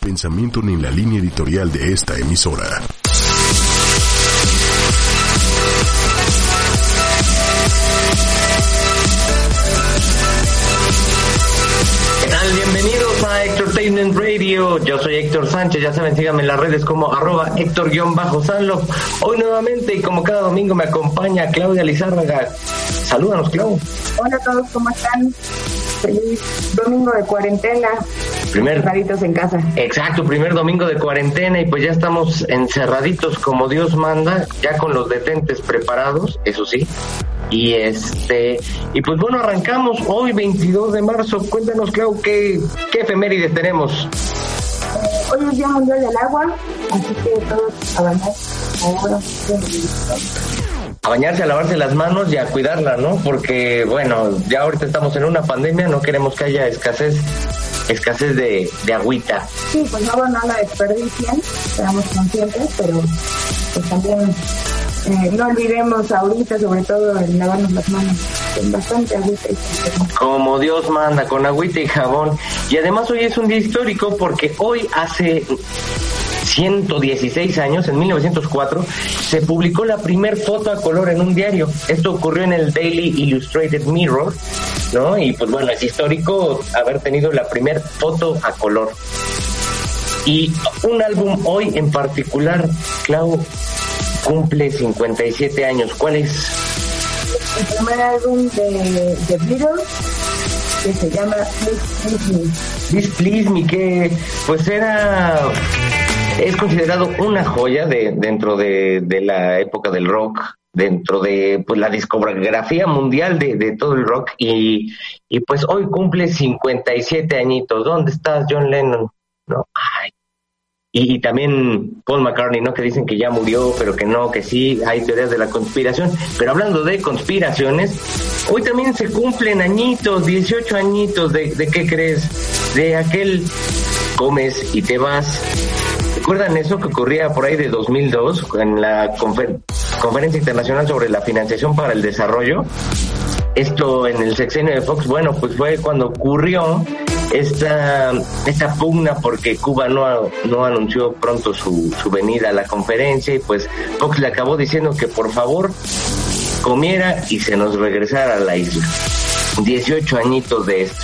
Pensamiento ni en la línea editorial de esta emisora. ¿Qué tal? Bienvenidos a Entertainment Radio. Yo soy Héctor Sánchez. Ya saben, síganme en las redes como arroba Héctor-Sanlo. Hoy nuevamente y como cada domingo me acompaña Claudia Lizárraga. Salúdanos, Clau. Hola a todos, ¿cómo están? Feliz domingo de cuarentena. Primer, Encerraditos en casa. exacto, primer domingo de cuarentena y pues ya estamos encerraditos como Dios manda, ya con los detentes preparados, eso sí. Y este, y pues bueno, arrancamos hoy 22 de marzo. Cuéntanos, Clau, ¿qué, qué efemérides tenemos? Hoy es Día Mundial del Agua, así que todos a bañar. A bañarse, a lavarse las manos y a cuidarla, ¿no? Porque, bueno, ya ahorita estamos en una pandemia, no queremos que haya escasez, escasez de, de agüita. Sí, pues no, no la desperdicien, seamos conscientes, pero pues también eh, no olvidemos ahorita, sobre todo, el lavarnos las manos con bastante agüita y con Como Dios manda, con agüita y jabón. Y además hoy es un día histórico porque hoy hace 116 años, en 1904, se publicó la primer foto a color en un diario. Esto ocurrió en el Daily Illustrated Mirror, ¿no? Y pues bueno, es histórico haber tenido la primer foto a color. Y un álbum hoy en particular, Clau, cumple 57 años. ¿Cuál es? el primer álbum de, de Beatles que se llama Please Please Me. This Please Me, que pues era es considerado una joya de, dentro de, de la época del rock, dentro de pues, la discografía mundial de, de todo el rock y, y pues hoy cumple 57 añitos. ¿Dónde estás, John Lennon? No, ay. Y, y también Paul McCartney, ¿no? Que dicen que ya murió, pero que no, que sí, hay teorías de la conspiración. Pero hablando de conspiraciones, hoy también se cumplen añitos, 18 añitos, ¿de, de qué crees? De aquel comes y te vas. ¿Recuerdan eso que ocurría por ahí de 2002 en la confer- Conferencia Internacional sobre la Financiación para el Desarrollo? Esto en el sexenio de Fox, bueno, pues fue cuando ocurrió esta, esta pugna porque Cuba no, no anunció pronto su, su venida a la conferencia y pues Fox le acabó diciendo que por favor comiera y se nos regresara a la isla. 18 añitos de esto.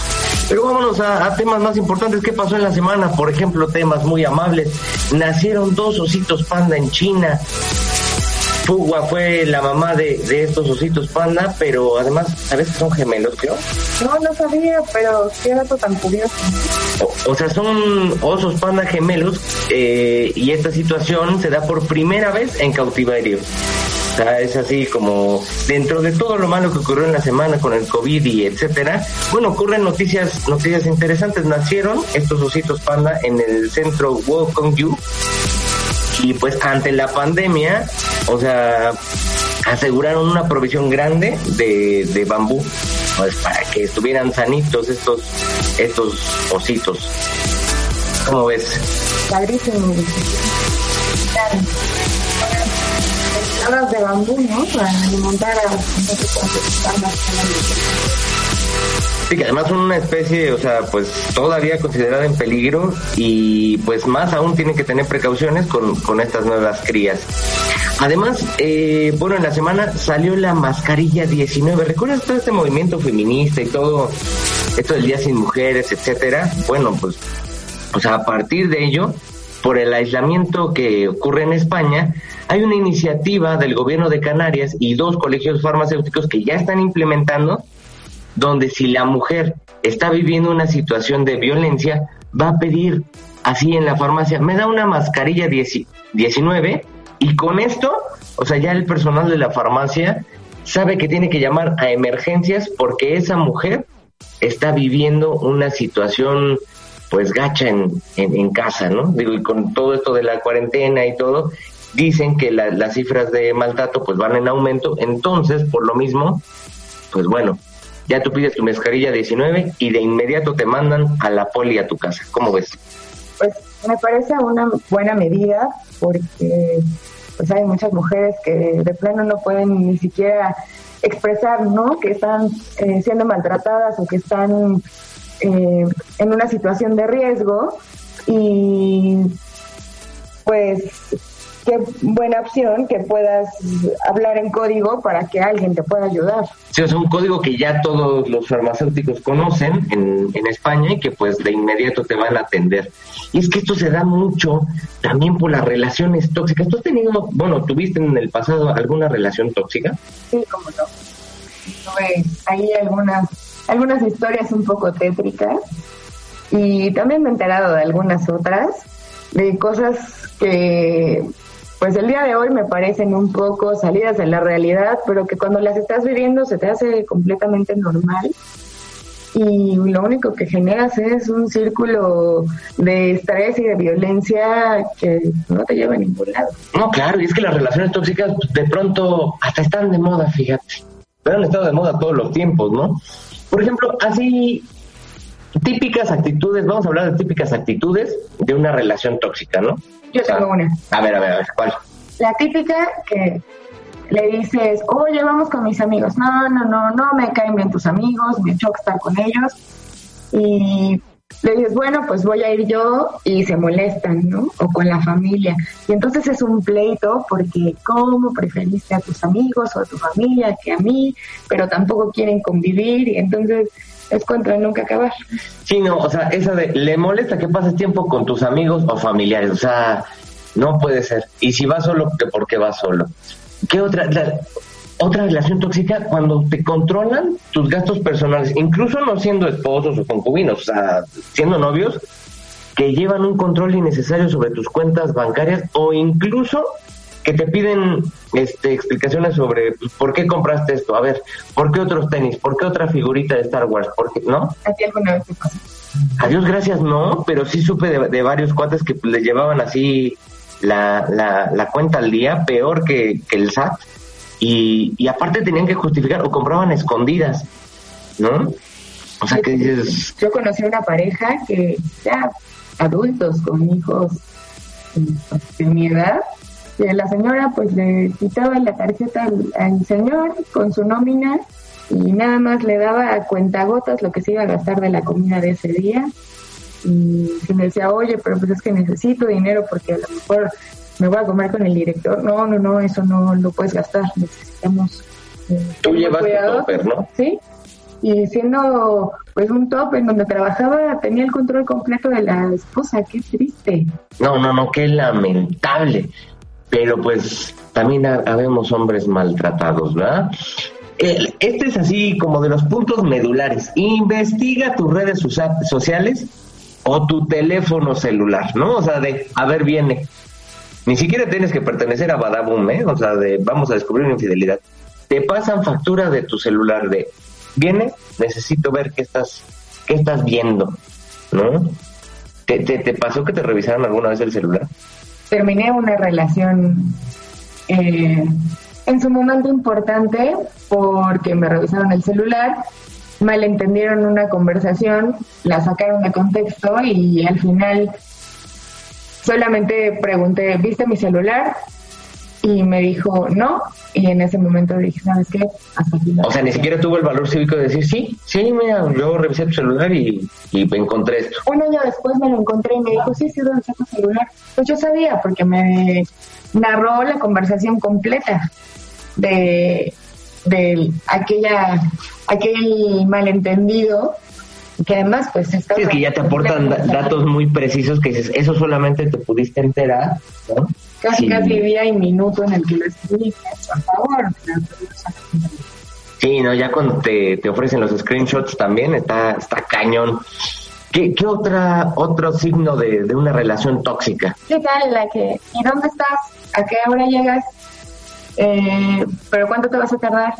Pero vámonos a, a, temas más importantes. ¿Qué pasó en la semana? Por ejemplo, temas muy amables. Nacieron dos ositos panda en China. Fugua fue la mamá de, de estos ositos panda, pero además, ¿sabes que son gemelos, creo? No, no sabía, pero qué dato tan curioso. O, o sea, son osos panda gemelos eh, y esta situación se da por primera vez en cautiverio. O sea, es así como dentro de todo lo malo que ocurrió en la semana con el COVID y etcétera, bueno, ocurren noticias, noticias interesantes. Nacieron estos ositos panda en el centro You y pues ante la pandemia, o sea, aseguraron una provisión grande de, de bambú, pues para que estuvieran sanitos estos, estos ositos. ¿Cómo ves? Padrísimo. Tablas de bambú, ¿no? Para alimentar a. Sí, que además son una especie, o sea, pues todavía considerada en peligro y pues más aún tienen que tener precauciones con, con estas nuevas crías. Además, eh, bueno, en la semana salió la mascarilla 19. ¿Recuerdas todo este movimiento feminista y todo esto del Día Sin Mujeres, etcétera? Bueno, pues, sea, a partir de ello, por el aislamiento que ocurre en España, hay una iniciativa del gobierno de Canarias y dos colegios farmacéuticos que ya están implementando donde si la mujer está viviendo una situación de violencia, va a pedir así en la farmacia, me da una mascarilla 19 y con esto, o sea, ya el personal de la farmacia sabe que tiene que llamar a emergencias porque esa mujer está viviendo una situación pues gacha en, en, casa, ¿no? Digo, y con todo esto de la cuarentena y todo, dicen que las cifras de maltrato pues van en aumento, entonces, por lo mismo, pues bueno, ya tú pides tu mascarilla 19 y de inmediato te mandan a la poli a tu casa. ¿Cómo ves? Me parece una buena medida porque pues hay muchas mujeres que de plano no pueden ni siquiera expresar, ¿no? Que están eh, siendo maltratadas o que están eh, en una situación de riesgo y pues qué buena opción que puedas hablar en código para que alguien te pueda ayudar. Sí, es un código que ya todos los farmacéuticos conocen en, en España y que pues de inmediato te van a atender. Y es que esto se da mucho también por las relaciones tóxicas. ¿Tú has tenido, bueno, tuviste en el pasado alguna relación tóxica? Sí, como no. Tuve ahí algunas algunas historias un poco tétricas y también me he enterado de algunas otras, de cosas que pues el día de hoy me parecen un poco salidas de la realidad, pero que cuando las estás viviendo se te hace completamente normal y lo único que generas es un círculo de estrés y de violencia que no te lleva a ningún lado. No, claro, y es que las relaciones tóxicas de pronto hasta están de moda, fíjate. Pero han estado de moda todos los tiempos, ¿no? Por ejemplo, así, típicas actitudes, vamos a hablar de típicas actitudes de una relación tóxica, ¿no? Yo tengo una. A ver, a ver, a ver, ¿cuál? La típica que le dices, oye, vamos con mis amigos. No, no, no, no me caen bien tus amigos, me choca estar con ellos. Y le dices, bueno, pues voy a ir yo y se molestan, ¿no? O con la familia. Y entonces es un pleito porque ¿cómo preferiste a tus amigos o a tu familia que a mí? Pero tampoco quieren convivir y entonces es contra nunca acabar. Sí, no, o sea, esa de, le molesta que pases tiempo con tus amigos o familiares, o sea, no puede ser. Y si vas solo, ¿por qué vas solo? ¿Qué otra? otra relación tóxica cuando te controlan tus gastos personales, incluso no siendo esposos o concubinos, o sea, siendo novios, que llevan un control innecesario sobre tus cuentas bancarias o incluso que te piden este, explicaciones sobre pues, por qué compraste esto, a ver, por qué otros tenis, por qué otra figurita de Star Wars, ¿por qué, ¿no? ¿A ti alguna vez te pasó? Adiós, gracias, no, pero sí supe de, varios cuates que les llevaban así la, la, la cuenta al día, peor que, que el SAT y, aparte tenían que justificar o compraban escondidas, ¿no? O sea, que dices... Yo conocí una pareja que ya adultos con hijos de mi edad, y la señora pues le quitaba la tarjeta al, señor con su nómina y nada más le daba a cuentagotas lo que se iba a gastar de la comida de ese día y si me decía, oye, pero pues es que necesito dinero porque a lo mejor me voy a comer con el director. No, no, no, eso no lo puedes gastar. Necesitamos. Eh, Tú llevas tu topper, ¿no? Sí. Y siendo pues un top en donde trabajaba, tenía el control completo de la esposa. Qué triste. No, no, no, qué lamentable. Pero pues también habemos hombres maltratados, ¿verdad? Este es así como de los puntos medulares. Investiga tus redes sociales o tu teléfono celular, ¿no? O sea, de, a ver, viene, ni siquiera tienes que pertenecer a Badabum, ¿eh? O sea, de vamos a descubrir una infidelidad. Te pasan factura de tu celular de, viene, necesito ver qué estás, qué estás viendo, ¿no? ¿Te, te, pasó que te revisaron alguna vez el celular? Terminé una relación eh, en su momento importante porque me revisaron el celular, malentendieron una conversación, la sacaron de contexto y al final Solamente pregunté, ¿viste mi celular? Y me dijo, no. Y en ese momento dije, ¿sabes qué? Hasta aquí o sea, ni siquiera tuvo el valor cívico de decir, sí, sí, mira, yo revisé tu celular y, y encontré esto. Un año después me lo encontré y me dijo, sí, sí, ¿dónde está tu celular? Pues yo sabía, porque me narró la conversación completa de, de aquella, aquel malentendido que además pues es que ya te aportan datos muy precisos que dices, eso solamente te pudiste enterar, ¿no? Casi, casi día y minuto en el que lo escribiste, por favor. Sí, no, ya cuando te, te ofrecen los screenshots también está, está cañón. ¿Qué, qué otra, otro signo de, de una relación tóxica? ¿Qué tal la que, ¿y dónde estás? ¿A qué hora llegas? Eh, ¿Pero cuánto te vas a tardar?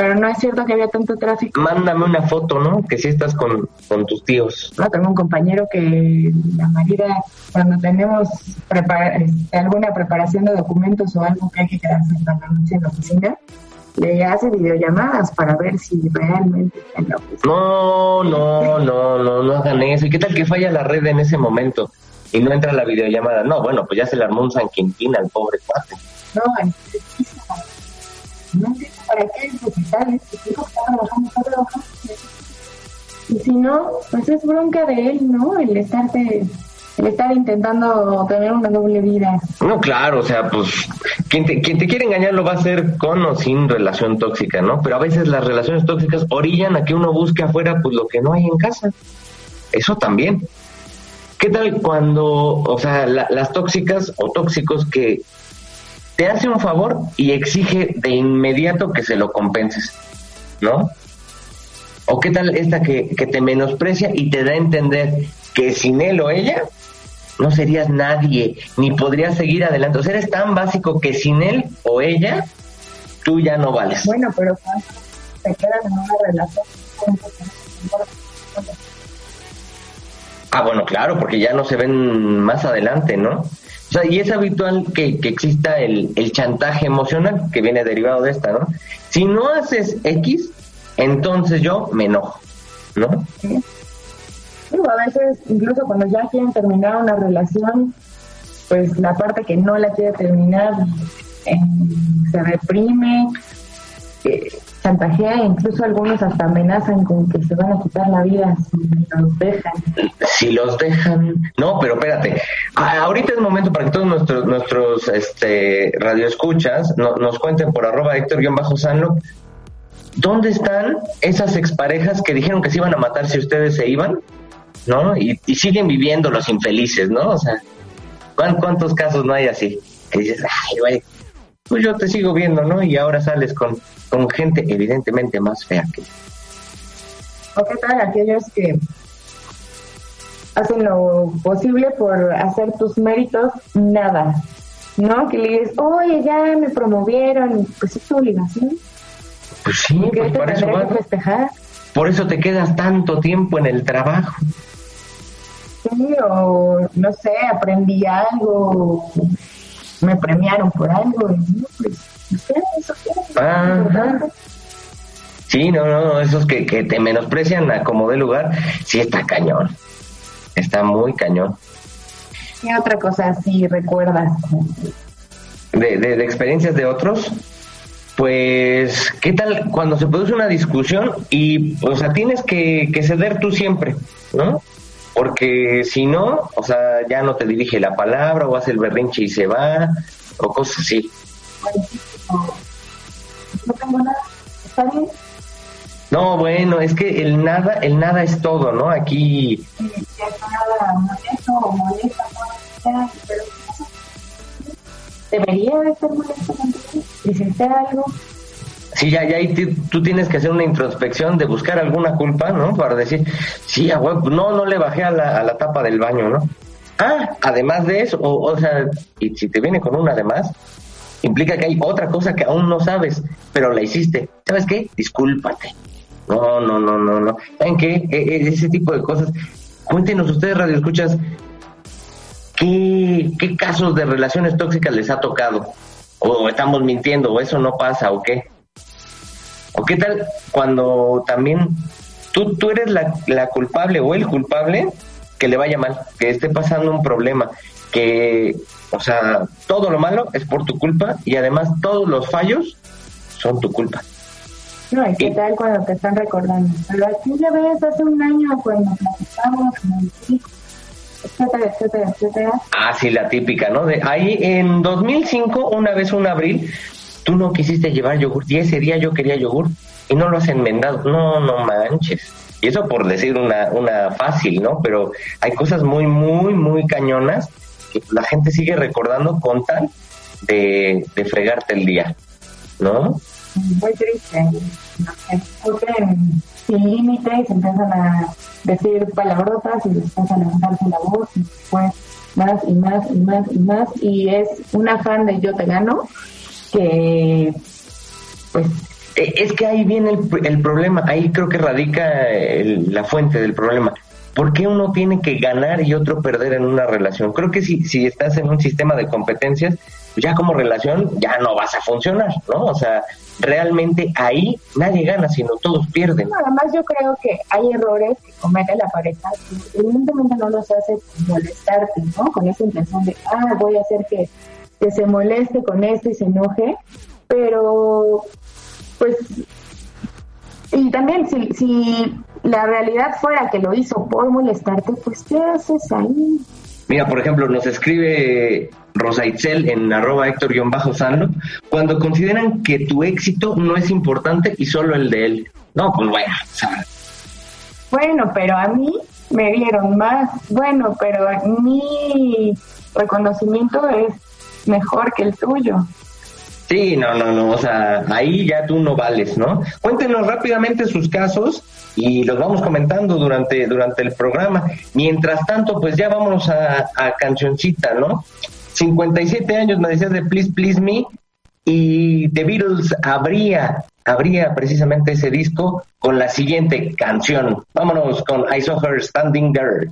Pero no es cierto que había tanto tráfico. Mándame una foto, ¿no? Que si estás con, con tus tíos. No, tengo un compañero que la marida, cuando tenemos prepara- este, alguna preparación de documentos o algo que hay que quedarse en la noche en la oficina, le hace videollamadas para ver si realmente está en la oficina. No, no, no, no, no hagan eso. ¿Y qué tal que falla la red en ese momento? Y no entra la videollamada. No, bueno, pues ya se le armó un San Quintín al pobre cuate. No, es. No entiendo para qué necesitar esto. Digo, está trabajando, está trabajando. Y si no, pues es bronca de él, ¿no? El estarte, el estar intentando tener una doble vida. No, claro, o sea, pues quien te, quien te quiere engañar lo va a hacer con o sin relación tóxica, ¿no? Pero a veces las relaciones tóxicas orillan a que uno busque afuera pues lo que no hay en casa. Eso también. ¿Qué tal cuando, o sea, la- las tóxicas o tóxicos que te hace un favor y exige de inmediato que se lo compenses, ¿no? ¿O qué tal esta que, que te menosprecia y te da a entender que sin él o ella no serías nadie, ni podrías seguir adelante? O sea, eres tan básico que sin él o ella tú ya no vales. Bueno, pero te quedan en una relación, Ah, bueno, claro, porque ya no se ven más adelante, ¿no? O sea, y es habitual que, que exista el, el chantaje emocional que viene derivado de esta, ¿no? Si no haces X, entonces yo me enojo, ¿no? Digo, a veces, incluso cuando ya quieren terminar una relación, pues la parte que no la quiere terminar eh, se reprime, eh, incluso algunos hasta amenazan con que se van a quitar la vida si los dejan. Si los dejan... No, pero espérate. Ahorita es momento para que todos nuestros, nuestros este, radioescuchas no- nos cuenten por arroba Héctor-Sanlo ¿Dónde están esas exparejas que dijeron que se iban a matar si ustedes se iban? ¿No? Y, siguen viviendo los infelices, ¿no? O sea, ¿cuán- ¿cuántos casos no hay así? Que dices, ay, güey, pues yo te sigo viendo, ¿no? Y ahora sales con, con gente evidentemente más fea que ¿O qué tal aquellos que hacen lo posible por hacer tus méritos nada? ¿No? Que le dices, oye, ya me promovieron, pues es tu obligación. Pues sí, ¿Qué pues para eso vas. festejar? Por eso te quedas tanto tiempo en el trabajo. Sí, o no sé, aprendí algo, me premiaron por algo, y no, pues, ustedes eso quieren. Sí, no, no, esos que, que te menosprecian a como de lugar, sí está cañón. Está muy cañón. ¿Qué otra cosa sí recuerdas? De, de, de experiencias de otros, pues, ¿qué tal cuando se produce una discusión y, o sea, tienes que, que ceder tú siempre, ¿no? Porque si no, o sea, ya no te dirige la palabra o hace el berrinche y se va, o cosas así. No tengo nada, ¿está bien? No, bueno, es que el nada, el nada es todo, ¿no? Aquí Sí, si es nada molesto o molesta, no, pero debería de ser molesto. Hiciste algo, Sí, ya, ya ahí tú tienes que hacer una introspección de buscar alguna culpa, ¿no? Para decir, sí, a huevo, no, no le bajé a la, a la tapa del baño, ¿no? Ah, además de eso, o, o sea, y si te viene con una además, implica que hay otra cosa que aún no sabes, pero la hiciste. ¿Sabes qué? Discúlpate. No, no, no, no, no. ¿Saben qué? E- e- ese tipo de cosas. Cuéntenos ustedes, Radio Escuchas, ¿qué, qué casos de relaciones tóxicas les ha tocado? O estamos mintiendo, o eso no pasa, o qué. ¿O qué tal cuando también tú, tú eres la, la culpable o el culpable que le vaya mal, que esté pasando un problema, que, o sea, todo lo malo es por tu culpa y además todos los fallos son tu culpa. no, y qué tal cuando te están recordando. Pero aquí ya ves, hace un año cuando platicamos, etcétera, etcétera, etcétera. Ah, sí, la típica, ¿no? De ahí en 2005, una vez un abril, tú no quisiste llevar yogur y ese día yo quería yogur y no lo has enmendado. No, no manches. Y eso por decir una, una fácil, ¿no? Pero hay cosas muy, muy, muy cañonas que la gente sigue recordando con tal de, de fregarte el día, ¿no? muy triste. Discuten sin límites, empiezan a decir palabrotas y después a levantarse la voz y después más y más y más y más y es un afán de yo te gano que pues Eh, es que ahí viene el, el problema, ahí creo que radica el- la fuente del problema. ¿Por qué uno tiene que ganar y otro perder en una relación? Creo que si, si estás en un sistema de competencias, pues ya como relación ya no vas a funcionar, ¿no? O sea, realmente ahí nadie gana, sino todos pierden. No, Además, yo creo que hay errores que comete la pareja que evidentemente no los hace molestarte, ¿no? Con esa intención de, ah, voy a hacer que, que se moleste con esto y se enoje, pero, pues, y también si, si la realidad fuera que lo hizo por molestarte, pues, ¿qué haces ahí? Mira, por ejemplo, nos escribe Rosa Itzel en arroba Héctor-Sanlo, cuando consideran que tu éxito no es importante y solo el de él. No, pues bueno, Bueno, pero a mí me dieron más. Bueno, pero mi reconocimiento es mejor que el tuyo. Sí, no, no, no, o sea, ahí ya tú no vales, ¿no? Cuéntenos rápidamente sus casos y los vamos comentando durante, durante el programa. Mientras tanto, pues ya vámonos a, a cancioncita, ¿no? 57 años me decías de Please Please Me y The Beatles habría, habría precisamente ese disco con la siguiente canción. Vámonos con I Saw Her Standing There.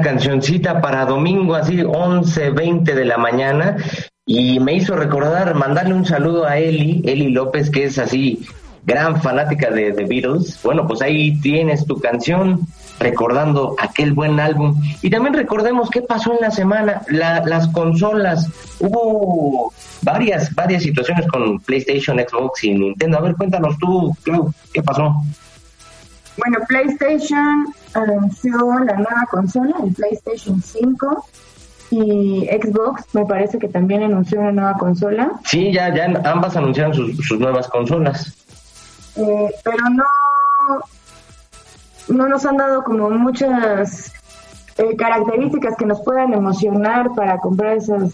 Cancioncita para domingo, así 11, 20 de la mañana. Y me hizo recordar, mandarle un saludo a Eli, Eli López, que es así, gran fanática de The Beatles. Bueno, pues ahí tienes tu canción, recordando aquel buen álbum. Y también recordemos qué pasó en la semana, la- las consolas. Hubo varias, varias situaciones con PlayStation, Xbox y Nintendo. A ver, cuéntanos tú, Clau, ¿qué pasó? Bueno, PlayStation anunció la nueva consola, el PlayStation 5, y Xbox me parece que también anunció una nueva consola, Sí, ya, ya ambas anunciaron sus, sus nuevas consolas. eh, pero no, no nos han dado como muchas eh, características que nos puedan emocionar para comprar esas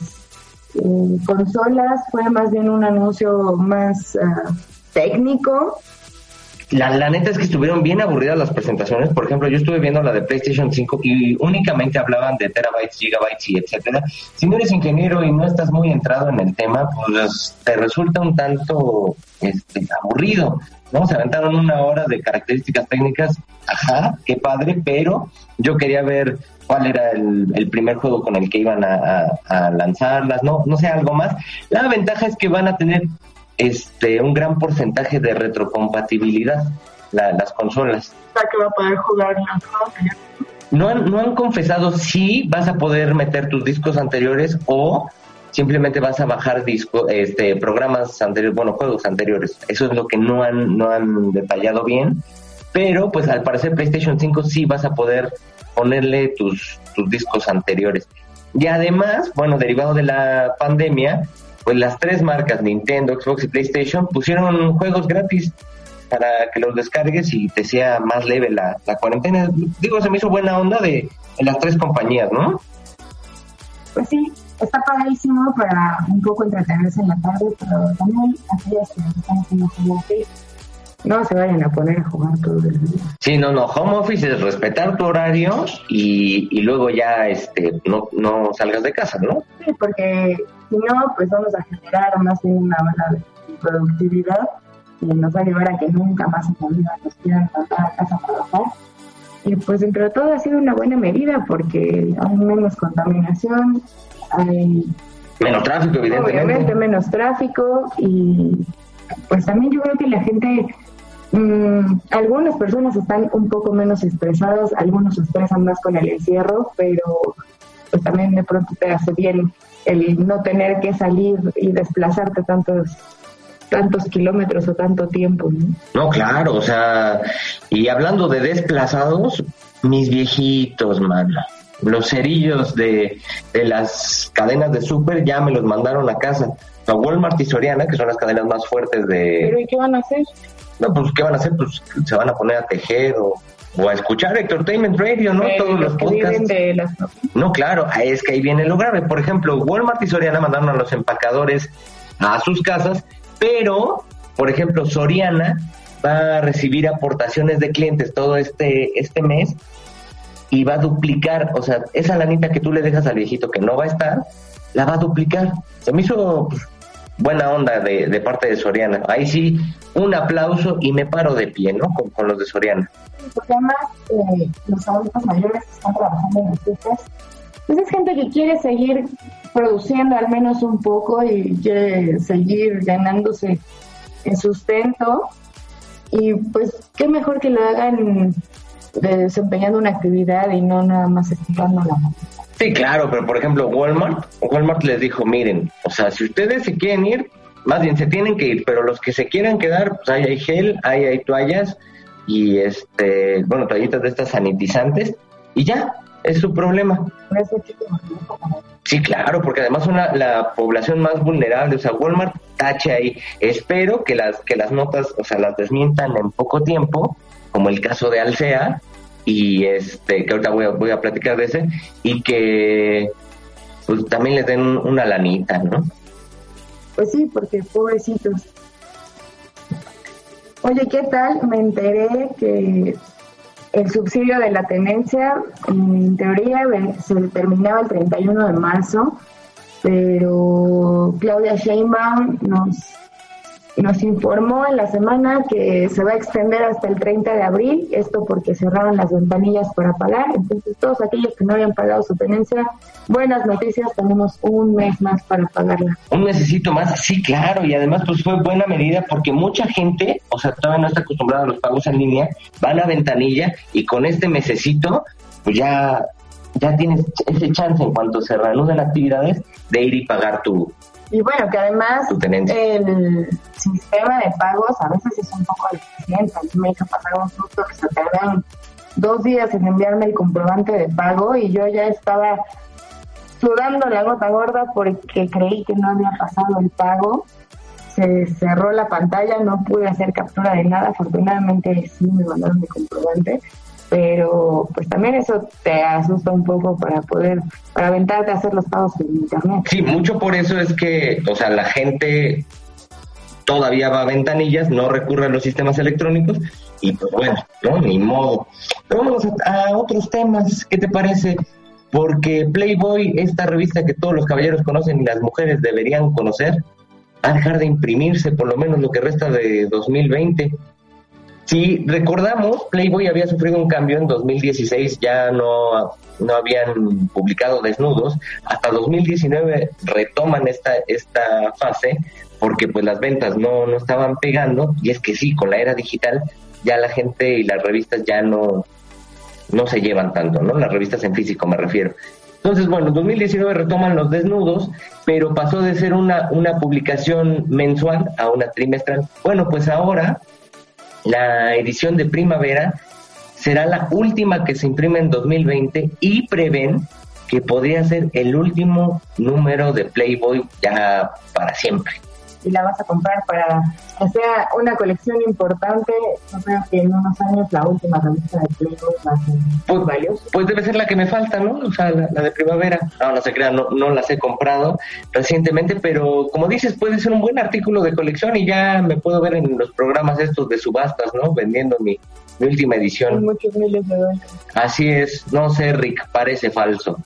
eh, consolas. Fue más bien un anuncio más ah, técnico la, neta es que estuvieron bien aburridas las presentaciones. Por ejemplo, yo estuve viendo la de PlayStation 5 y únicamente hablaban de terabytes, gigabytes y etcétera. Si no eres ingeniero y no estás muy entrado en el tema, pues te resulta un tanto este, aburrido. ¿no? Se aventaron una hora de características técnicas, ajá, qué padre, pero yo quería ver cuál era el, primer juego con el que iban a, a, lanzarlas, no, no sé, algo más. La ventaja es que van a tener este un gran porcentaje de retrocompatibilidad las consolas. que va a poder jugar no han, no han confesado si vas a poder meter tus discos anteriores o simplemente vas a bajar disco, este, programas anteriores, bueno, juegos anteriores. Eso es lo que no han, no han detallado bien. Pero pues al parecer PlayStation 5 sí vas a poder ponerle tus, tus discos anteriores. Y además, bueno, derivado de la pandemia, pues las tres marcas, Nintendo, Xbox y PlayStation, pusieron juegos gratis para que los descargues y te sea más leve la, cuarentena. Digo, se me hizo buena onda de, las tres compañías, ¿no? Pues sí, está padrísimo para un poco entretenerse en la tarde, pero también aquellas que están haciendo office, no se vayan a poner a jugar todo el día. Sí, no, no, home office es respetar tu horario y, y luego ya este no, no salgas de casa, ¿no? Sí, porque si no, pues vamos a generar más bien una mala productividad y nos va a llevar a que nunca más en la vida nos quieran mandar a casa a trabajar. Y pues dentro de todo ha sido una buena medida porque hay menos contaminación, hay menos tráfico, evidentemente. Obviamente menos tráfico y pues también yo creo que la gente, mmm, algunas personas están un poco menos estresadas, algunos se estresan más con el encierro, pero pues también de pronto te hace bien el no tener que salir y desplazarte tantos tantos kilómetros o tanto tiempo, ¿no? No, claro, o sea, y hablando de desplazados, mis viejitos, mano, los cerillos de, de las cadenas de súper ya me los mandaron a casa. A Walmart y Soriana, que son las cadenas más fuertes de... ¿Pero y qué van a hacer? No, pues ¿qué van a hacer? Pues se van a poner a tejer o o a escuchar Entertainment Radio, ¿no? Todos los, podcasts. No, claro, es que ahí viene lo grave. Por ejemplo, Walmart y Soriana mandaron a los empacadores a sus casas, pero, por ejemplo, Soriana va a recibir aportaciones de clientes todo este, este mes y va a duplicar, o sea, esa lanita que tú le dejas al viejito que no va a estar, la va a duplicar. Se me hizo pues, buena onda de, de, parte de Soriana. Ahí sí, un aplauso y me paro de pie, ¿no? Con, los de Soriana. Porque además eh, los adultos mayores están trabajando en fiestas, pues es gente que quiere seguir produciendo al menos un poco y quiere seguir ganándose el sustento. Y pues qué mejor que lo hagan desempeñando una actividad y no nada más estirando la mano. Sí, claro, pero por ejemplo, Walmart, Walmart les dijo, miren, o sea, si ustedes se quieren ir, más bien se tienen que ir, pero los que se quieran quedar, pues ahí hay gel, ahí hay toallas y este, bueno, toallitas de estas sanitizantes y ya, es su problema. Sí, claro, porque además son la, población más vulnerable, o sea, Walmart tache ahí. Espero que las que las notas, o sea, las desmientan en poco tiempo, como el caso de Alsea, y este que ahorita voy a, voy a platicar de ese y que pues también les den una lanita, ¿no? Pues sí, porque pobrecitos. Oye, ¿qué tal? Me enteré que el subsidio de la tenencia, en teoría, se terminaba el 31 de marzo, pero Claudia Sheinbaum nos nos informó en la semana que se va a extender hasta el 30 de abril, esto porque cerraron las ventanillas para pagar, entonces todos aquellos que no habían pagado su tenencia, buenas noticias, tenemos un mes más para pagarla. Un necesito más, sí, claro, y además pues fue buena medida porque mucha gente, o sea, todavía no está acostumbrada a los pagos en línea, va a la ventanilla y con este mesecito, pues ya ya tienes ese chance en cuanto se reanuden actividades de ir y pagar tu, y bueno, que además el sistema de pagos a veces es un poco deficiente. A mí me hizo pasar un susto que se tardaron dos días en enviarme el comprobante de pago y yo ya estaba sudando la gota gorda porque creí que no había pasado el pago. Se cerró la pantalla, no pude hacer captura de nada. Afortunadamente sí me mandaron mi comprobante. Pero pues también eso te asusta un poco para poder, para aventarte a hacer los pagos en internet. Sí, mucho por eso es que, o sea, la gente todavía va a ventanillas, no recurre a los sistemas electrónicos y pues bueno, no, ni modo. Pero vamos a, a otros temas, ¿qué te parece? Porque Playboy, esta revista que todos los caballeros conocen y las mujeres deberían conocer, va a dejar de imprimirse por lo menos lo que resta de 2020. Si recordamos, Playboy había sufrido un cambio en 2016, ya no, no habían publicado desnudos. Hasta 2019 retoman esta, esta fase porque pues las ventas no, no estaban pegando y es que sí, con la era digital ya la gente y las revistas ya no, no se llevan tanto, ¿no? Las revistas en físico me refiero. Entonces, bueno, en 2019 retoman los desnudos, pero pasó de ser una, una publicación mensual a una trimestral. Bueno, pues ahora la edición de primavera será la última que se imprime en 2020 y prevén que podría ser el último número de Playboy ya para siempre y la vas a comprar para que sea una colección importante, yo creo que en unos años la última revista de Playboy va a ser pues, valiosa. Pues debe ser la que me falta, ¿no? O sea, la, de primavera. No, no se crean, no, no las he comprado recientemente, pero como dices, puede ser un buen artículo de colección y ya me puedo ver en los programas estos de subastas, ¿no? Vendiendo mi, mi última edición. Muchos miles de dólares. Así es, no sé, Rick, parece falso.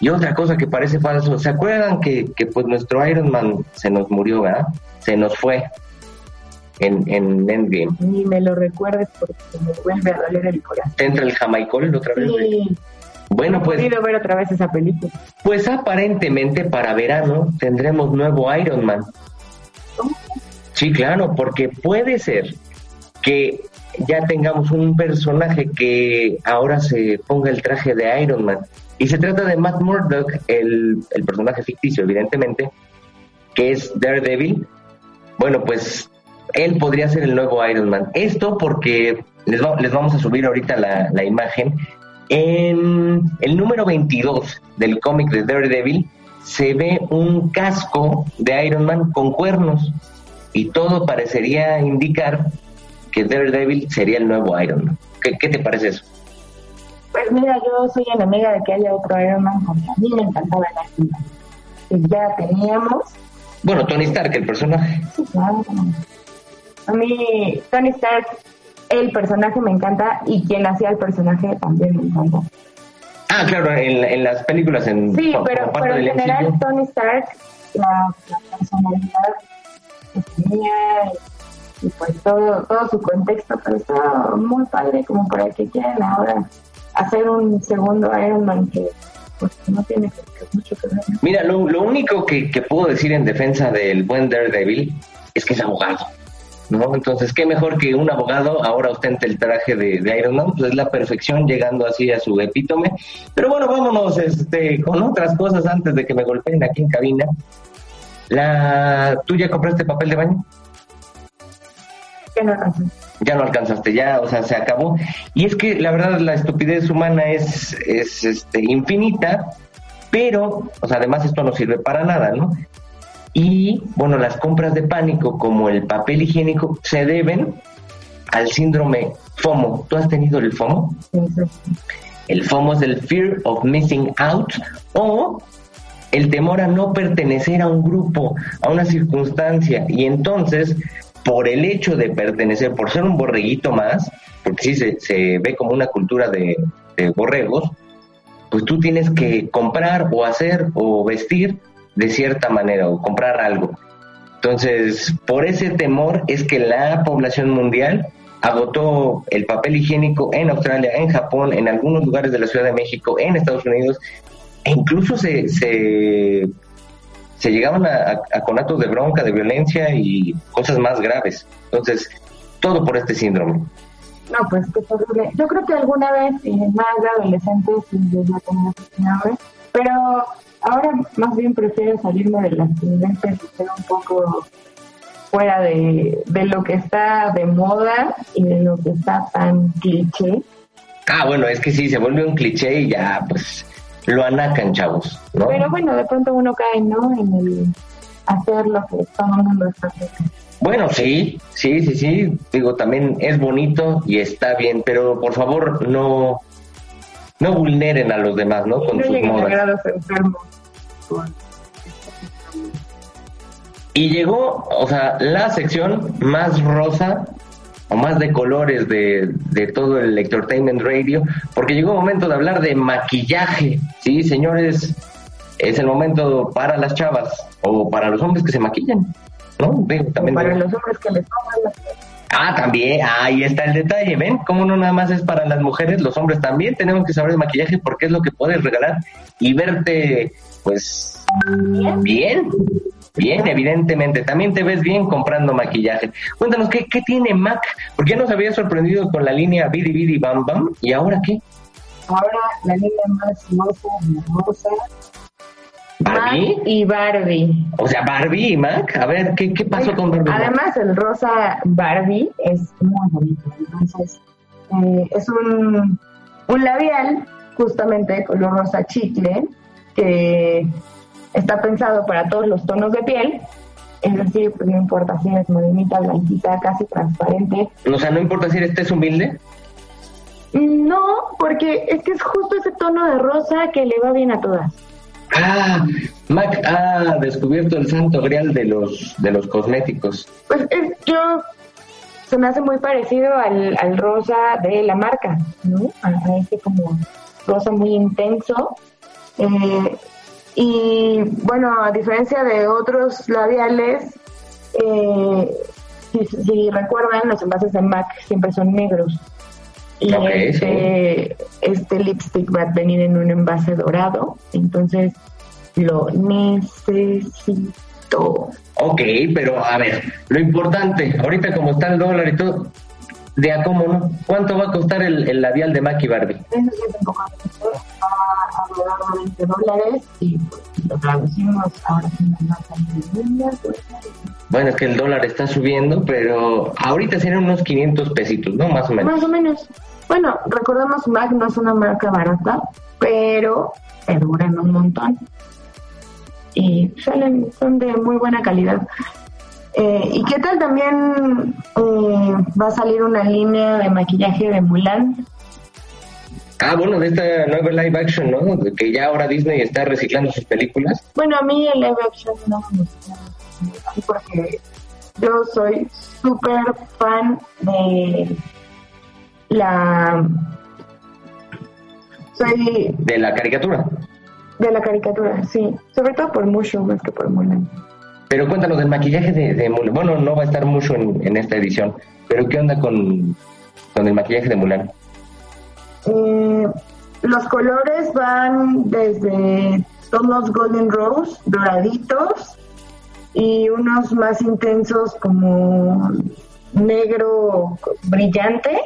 Y otra cosa que parece falso, ¿se acuerdan que, que pues nuestro Iron Man se nos murió, ¿verdad? Se nos fue en, en Endgame. Ni me lo recuerdes porque me vuelve a doler el corazón. ¿Te entra el jamaicol otra vez? Sí. Bueno, pues... Quiero ver otra vez esa película. Pues aparentemente para verano tendremos nuevo Iron Man. ¿Cómo? Sí, claro, porque puede ser que ya tengamos un personaje que ahora se ponga el traje de Iron Man y se trata de Matt Murdock, el, personaje ficticio, evidentemente, que es Daredevil. Bueno, pues él podría ser el nuevo Iron Man. Esto porque les, va- les vamos a subir ahorita la, la imagen. En el número 22 del cómic de Daredevil se ve un casco de Iron Man con cuernos y todo parecería indicar que Daredevil sería el nuevo Iron Man. ¿Qué, qué te parece eso? Pues mira, yo soy enemiga de que haya otro Iron Man porque a mí me encantaba el Iron Man. Y ya teníamos, Bueno, Tony Stark, el personaje. sí, claro. A mí, Tony Stark, el personaje me encanta y quien hacía el personaje también me encanta. Ah, claro, en, en las películas, en Sí, como pero, parte pero en general MCU. Tony Stark, la, la personalidad que tenía y, y pues todo, todo su contexto, pero está muy padre como para que quieran ahora hacer un segundo Iron Man que pues no tiene mucho que ver. ¿no? Mira, lo, lo único que, que puedo decir en defensa del buen Daredevil es que es abogado, ¿no? Entonces, qué mejor que un abogado ahora ostente el traje de, de Iron Man, pues es la perfección llegando así a su epítome. Pero bueno, vámonos este, con otras cosas antes de que me golpeen aquí en cabina. La, ¿Tú ya compraste papel de baño? Que no razón. Ya no alcanzaste, ya, o sea, se acabó. Y es que la verdad la estupidez humana es, es este, infinita, pero, o sea, además esto no sirve para nada, ¿no? Y bueno, las compras de pánico como el papel higiénico se deben al síndrome FOMO. ¿Tú has tenido el FOMO? Sí. El FOMO es el Fear of Missing Out o el temor a no pertenecer a un grupo, a una circunstancia. Y entonces, por el hecho de pertenecer, por ser un borreguito más, porque sí se, se ve como una cultura de, de borregos, pues tú tienes que comprar o hacer o vestir de cierta manera o comprar algo. Entonces, por ese temor es que la población mundial agotó el papel higiénico en Australia, en Japón, en algunos lugares de la Ciudad de México, en Estados Unidos, e incluso se, se, se llegaban a, a- a conatos de bronca, de violencia y cosas más graves. Entonces, todo por este síndrome. No, pues qué terrible. Yo creo que alguna vez, y más de adolescente, sí llegué a tener ese síndrome, pero ahora más bien prefiero salirme de las tendencias y ser un poco fuera de, de lo que está de moda y de lo que está tan cliché. Ah, bueno, es que sí, se vuelve un cliché y ya, pues, lo anacan, chavos, ¿no? Pero bueno, de pronto uno cae, ¿no? En el, hacer lo que todo el mundo está haciendo. Bueno, sí, sí, sí, sí. Digo, también es bonito y está bien, pero por favor no no vulneren a los demás, ¿no? Con no sus modas. Y llegó, o sea, la sección más rosa o más de colores de, de todo el Entertainment Radio, porque llegó el momento de hablar de maquillaje. Sí, señores, es el momento para las chavas o para los hombres que se maquillan, ¿no? también para los hombres que les toman las Ah, también, ahí está el detalle, ¿ven? Como no nada más es para las mujeres, los hombres también tenemos que saber de maquillaje porque es lo que puedes regalar y verte, pues, bien, bien, evidentemente. También te ves bien comprando maquillaje. Cuéntanos, ¿qué, qué tiene MAC? Porque ya nos había sorprendido con la línea Bidi Bidi Bam Bam, ¿y ahora qué? Ahora la línea más rosa, rosa, ¿Barbie? Mac y Barbie. O sea, Barbie y Mac. A ver, ¿qué, qué pasó con Barbie? Además, el rosa Barbie es muy bonito. Entonces, eh, es un, un labial, justamente color rosa chicle, que está pensado para todos los tonos de piel. Es decir, pues no importa si es morenita, blanquita, casi transparente. O sea, no importa si este es humilde. No, porque es que es justo ese tono de rosa que le va bien a todas. Ah, Mac ha descubierto el santo grial de los de los cosméticos. Pues es, yo se me hace muy parecido al, al rosa de la marca, ¿no? A, este como rosa muy intenso. Eh, y bueno, a diferencia de otros labiales, eh, si, recuerdan, los envases de MAC siempre son negros. Y este, este lipstick va a venir en un envase dorado, entonces lo necesito. Ok, pero a ver, lo importante, ahorita como está el dólar y todo, de a cómo no, ¿cuánto va a costar el, el labial de Mac y Barbie? Eso sí es un poco a alrededor de 20 dólares y lo bueno, es que el dólar está subiendo, pero ahorita serían unos 500 pesitos, ¿no? Más o menos. Más o menos. Bueno, recordemos, Mac no es una marca barata, pero se duran un montón. Y salen, son de muy buena calidad. Eh, ¿Y qué tal también eh, va a salir una línea de maquillaje de Mulan? Ah, bueno, de esta nueva live action, ¿no? De que ya ahora Disney está reciclando sus películas. Bueno, a mí el live action no me gusta porque yo soy súper fan de la soy de la caricatura de la caricatura sí sobre todo por mucho más que por Mulan pero cuéntanos del maquillaje de, Mulan bueno no va a estar mucho en, esta edición pero qué onda con, con el maquillaje de Mulan eh, los colores van desde tonos golden rose doraditos y unos más intensos como negro brillante.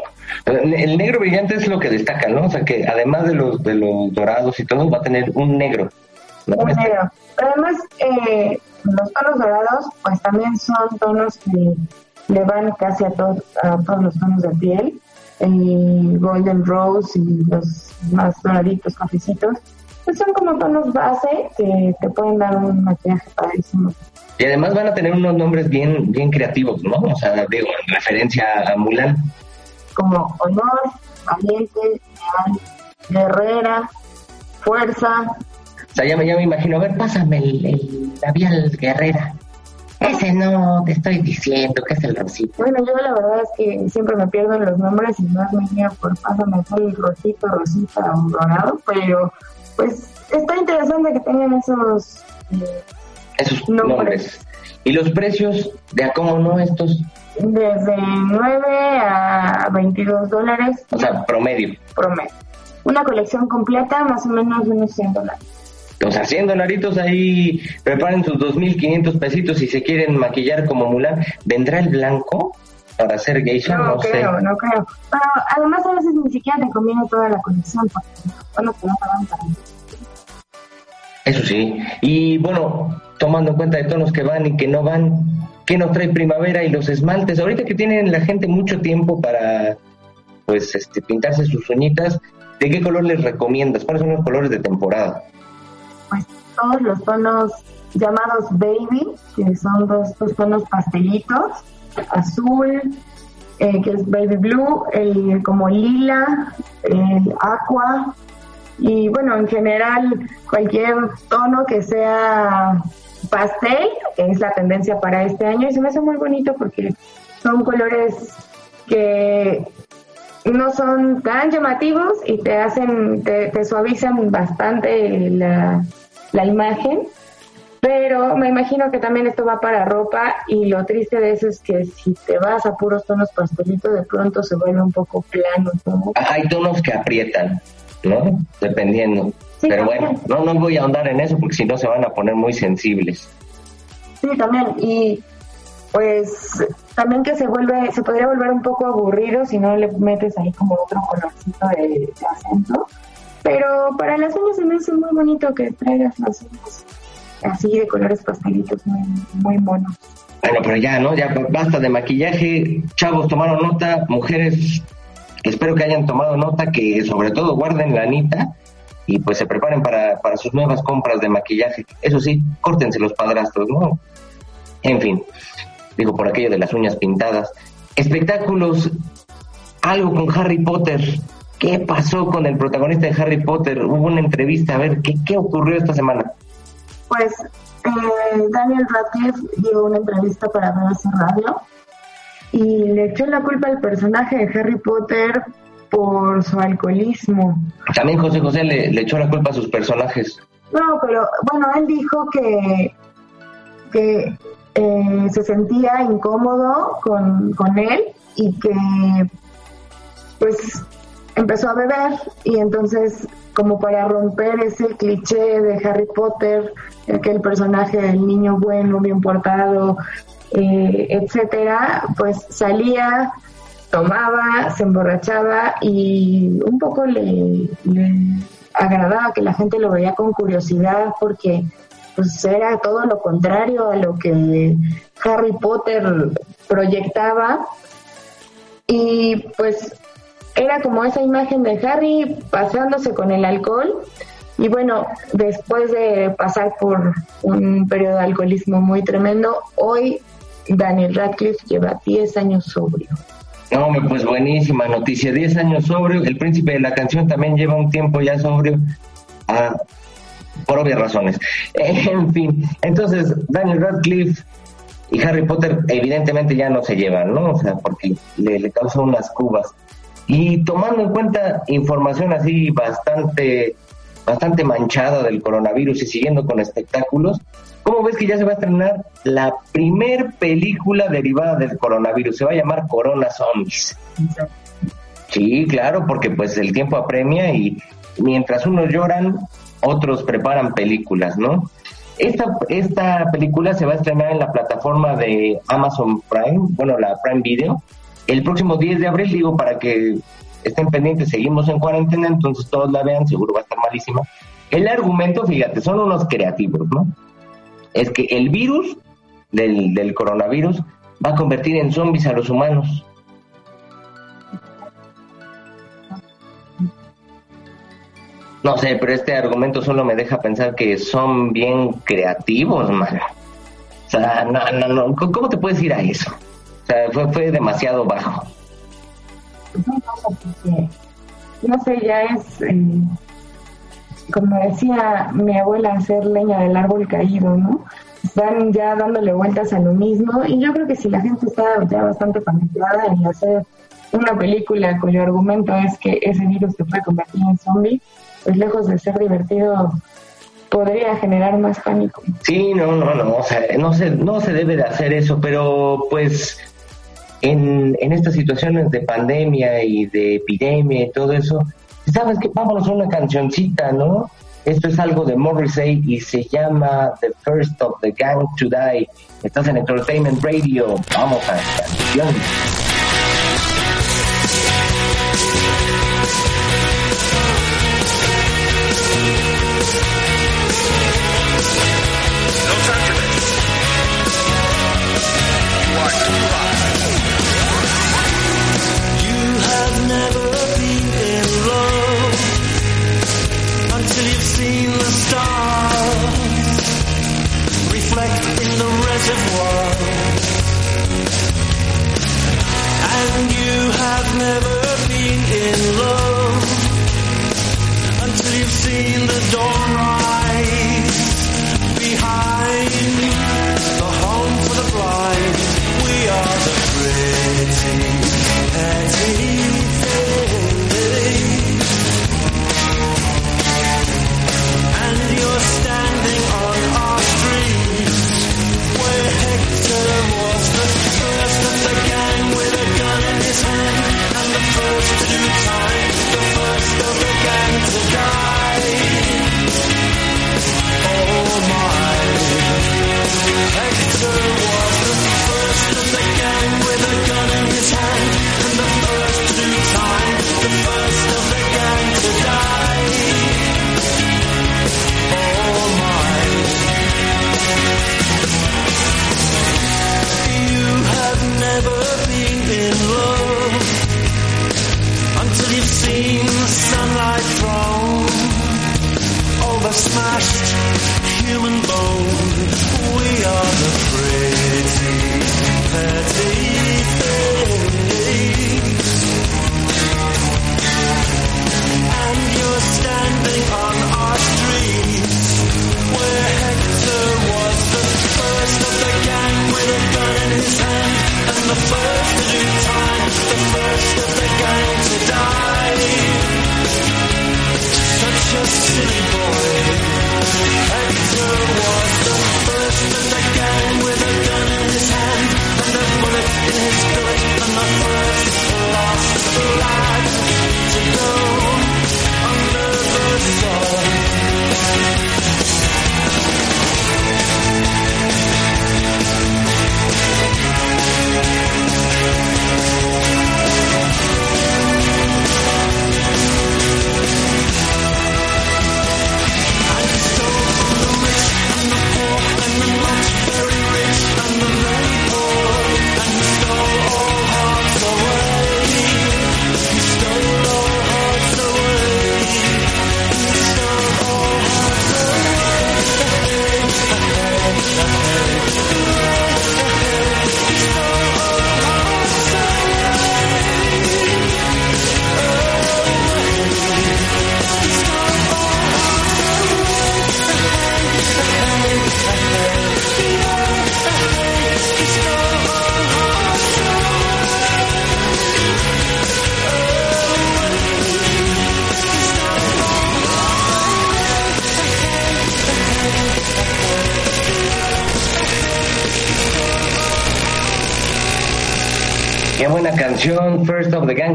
El negro brillante es lo que destaca, ¿no? O sea que además de los de los dorados y todo, va a tener un negro. Negro. Además, eh, los tonos dorados, pues también son tonos que le van casi a, todos a todos los tonos de piel. El golden rose y los más doraditos, cafecitos, pues son como tonos base que te pueden dar un maquillaje padrísimo. Y además van a tener unos nombres bien, bien creativos, ¿no? O sea, digo, en referencia a Mulan. Como honor, valiente, leal, guerrera, fuerza. O sea, ya me, ya me imagino, a ver, pásame el, el labial guerrera. Ese no te estoy diciendo que es el rosito. Bueno, yo la verdad es que siempre me pierdo en los nombres y más me por pásame el rosito, rosita o dorado, pero pues está interesante que tengan esos eh, esos nombres. ¿Y los precios de a cómo no estos? Desde 9 a 22 dólares. O sea, promedio. Promedio. Una colección completa, más o menos unos 100 dólares. O sea, 100 dolaritos ahí, preparen sus 2.500 pesitos si se quieren maquillar como Mulan. ¿Vendrá el blanco para hacer geisha? No, creo, no creo. Pero además a veces ni siquiera te conviene toda la colección porque bueno, te pagan para eso sí. Y bueno, tomando en cuenta de tonos que van y que no van, ¿qué nos trae primavera y los esmaltes? Ahorita que tienen la gente mucho tiempo para pues este pintarse sus uñitas, ¿de qué color les recomiendas? ¿Cuáles son los colores de temporada? Pues todos los tonos llamados baby, que son dos, dos tonos pastelitos, azul, eh, que es baby blue, el como lila, el aqua, y bueno, en general cualquier tono que sea pastel, que es la tendencia para este año, y se me hace muy bonito porque son colores que no son tan llamativos y te hacen, te, suavizan bastante la, la imagen pero me imagino que también esto va para ropa y lo triste de eso es que si te vas a puros tonos pastelitos de pronto se vuelve un poco plano. Hay tonos que aprietan, ¿no? Dependiendo. Pero bueno, no, no voy a ahondar en eso porque si no se van a poner muy sensibles. Sí, también. Y pues también que se vuelve, se podría volver un poco aburrido si no le metes ahí como otro colorcito de, acento. Pero para las uñas se me hace muy bonito que traigas las uñas así de colores pastelitos muy, muy monos. Bueno, pero ya, ¿no? Ya basta de maquillaje. Chavos, tomaron nota. Mujeres, espero que hayan tomado nota, que sobre todo guarden la anita y pues se preparen para, para sus nuevas compras de maquillaje. Eso sí, córtense los padrastros, ¿no? En fin, digo por aquello de las uñas pintadas. Espectáculos, algo con Harry Potter. ¿Qué pasó con el protagonista de Harry Potter? Hubo una entrevista, a ver, ¿qué, qué ocurrió esta semana? pues eh, Daniel Radcliffe dio una entrevista para BBC Radio y le echó la culpa al personaje de Harry Potter por su alcoholismo. También José José le, echó la culpa a sus personajes. No, pero bueno, él dijo que, que eh, se sentía incómodo con, con él y que pues empezó a beber y entonces como para romper ese cliché de Harry Potter, que el personaje del niño bueno, bien portado, eh, etcétera, pues salía, tomaba, se emborrachaba y un poco le, agradaba que la gente lo veía con curiosidad porque pues era todo lo contrario a lo que Harry Potter proyectaba. Y pues era como esa imagen de Harry pasándose con el alcohol y bueno, después de pasar por un periodo de alcoholismo muy tremendo, hoy Daniel Radcliffe lleva 10 años sobrio. No, pues buenísima noticia, 10 años sobrio, el príncipe de la canción también lleva un tiempo ya sobrio, ah, por obvias razones. En fin, entonces Daniel Radcliffe y Harry Potter evidentemente ya no se llevan, ¿no? O sea, porque le, le causa unas cubas. Y tomando en cuenta información así bastante, bastante manchada del coronavirus y siguiendo con espectáculos, ¿cómo ves que ya se va a estrenar la primer película derivada del coronavirus? Se va a llamar Corona Zombies. Sí, claro, porque pues el tiempo apremia y mientras unos lloran, otros preparan películas, ¿no? Esta, esta película se va a estrenar en la plataforma de Amazon Prime, bueno, la Prime Video, el próximo 10 de abril, digo, para que estén pendientes, seguimos en cuarentena, entonces todos la vean, seguro va a estar malísima. El argumento, fíjate, son unos creativos, ¿no? Es que el virus del, del coronavirus va a convertir en zombies a los humanos. No sé, pero este argumento solo me deja pensar que son bien creativos, man. O sea, no, no, no. ¿Cómo te puedes ir a eso? Sea, fue, fue demasiado bajo. No sé, ya es, eh, como decía mi abuela, hacer leña del árbol caído, ¿no? Están ya dándole vueltas a lo mismo y yo creo que si la gente está ya bastante familiarizada en hacer una película cuyo argumento es que ese virus se puede convertir en zombie, pues lejos de ser divertido, podría generar más pánico. Sí, no, no, no, o sea, no se, no se debe de hacer eso, pero pues en, en estas situaciones de pandemia y de epidemia y todo eso, ¿sabes qué? Vámonos a una cancioncita, ¿no? Esto es algo de Morrissey y se llama The First of the Gang to Die. Estás en Entertainment Radio. Vamos a la canción. of. And you have never been in love until you've seen the dawn rise behind the home for the blind. We are the pretty the first to do time, the first of the gang to die. Such a silly boy. Hector was the first of the gang with a gun in his hand and a bullet in his gullet and the first last lad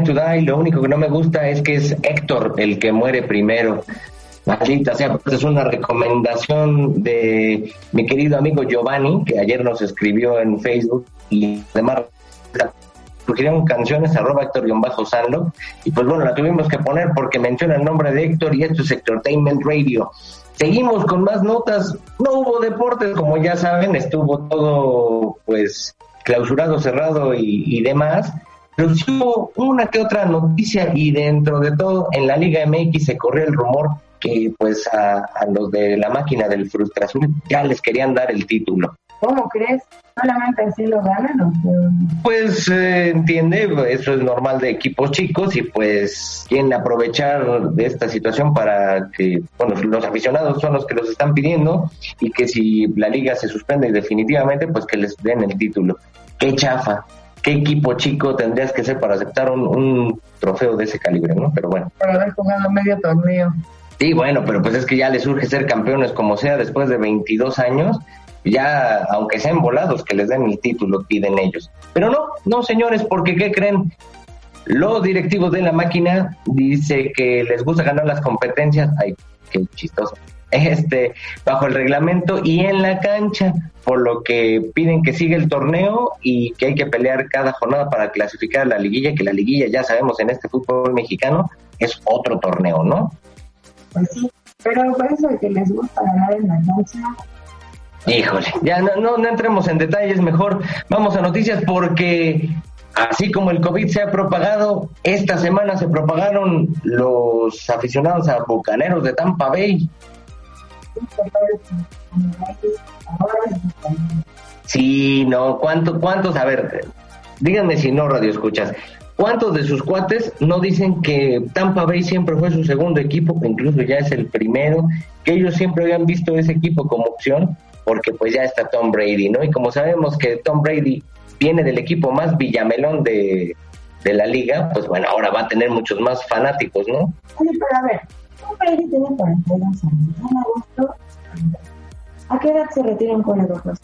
to Die. Lo único que no me gusta es que es Héctor el que muere primero. Maldita sea, pues es una recomendación de mi querido amigo Giovanni, que ayer nos escribió en Facebook y además surgieron canciones arroba Héctor-Sandlo y pues bueno, la tuvimos que poner porque menciona el nombre de Héctor y esto es Entertainment Radio. Seguimos con más notas, no hubo deportes como ya saben, estuvo todo pues clausurado, cerrado y, y demás, pero sí hubo una que otra noticia y dentro de todo en la Liga MX se corrió el rumor que pues a, a los de la máquina del frustración ya les querían dar el título. ¿Cómo crees? ¿Solamente así lo ganan o qué? Pues eh, entiende, eso es normal de equipos chicos y pues quieren aprovechar de esta situación para que, bueno, los aficionados son los que los están pidiendo y que si la liga se suspende definitivamente, pues que les den el título. Qué chafa, qué equipo chico tendrías que ser para aceptar un, un trofeo de ese calibre, ¿no? Pero bueno. Por haber jugado medio torneo. Sí, bueno, pero pues es que ya les urge ser campeones como sea después de 22 años. Ya, aunque sean volados, que les den el título, piden ellos. Pero no, no, señores, porque ¿qué creen? Los directivos de la máquina dice que les gusta ganar las competencias. Ay, qué chistoso. Este, bajo el reglamento y en la cancha, por lo que piden que siga el torneo y que hay que pelear cada jornada para clasificar a la liguilla, que la liguilla ya sabemos en este fútbol mexicano es otro torneo, ¿no? Pues sí, pero por eso de que les gusta ganar en la cancha, Híjole, ya no, no, no entremos en detalles, mejor vamos a noticias porque así como el COVID se ha propagado, esta semana se propagaron los aficionados a Bucaneros de Tampa Bay. Sí, no, ¿cuánto, ¿cuántos? A ver, díganme si no, radio escuchas. ¿Cuántos de sus cuates no dicen que Tampa Bay siempre fue su segundo equipo, que incluso ya es el primero, que ellos siempre habían visto ese equipo como opción, porque pues ya está Tom Brady, ¿no? Y como sabemos que Tom Brady viene del equipo más villamelón de, de la liga, pues bueno, ahora va a tener muchos más fanáticos, ¿no? Oye, pero a ver, un Brady tiene 42 años. En agosto, ¿a qué edad se retiran con el ojos?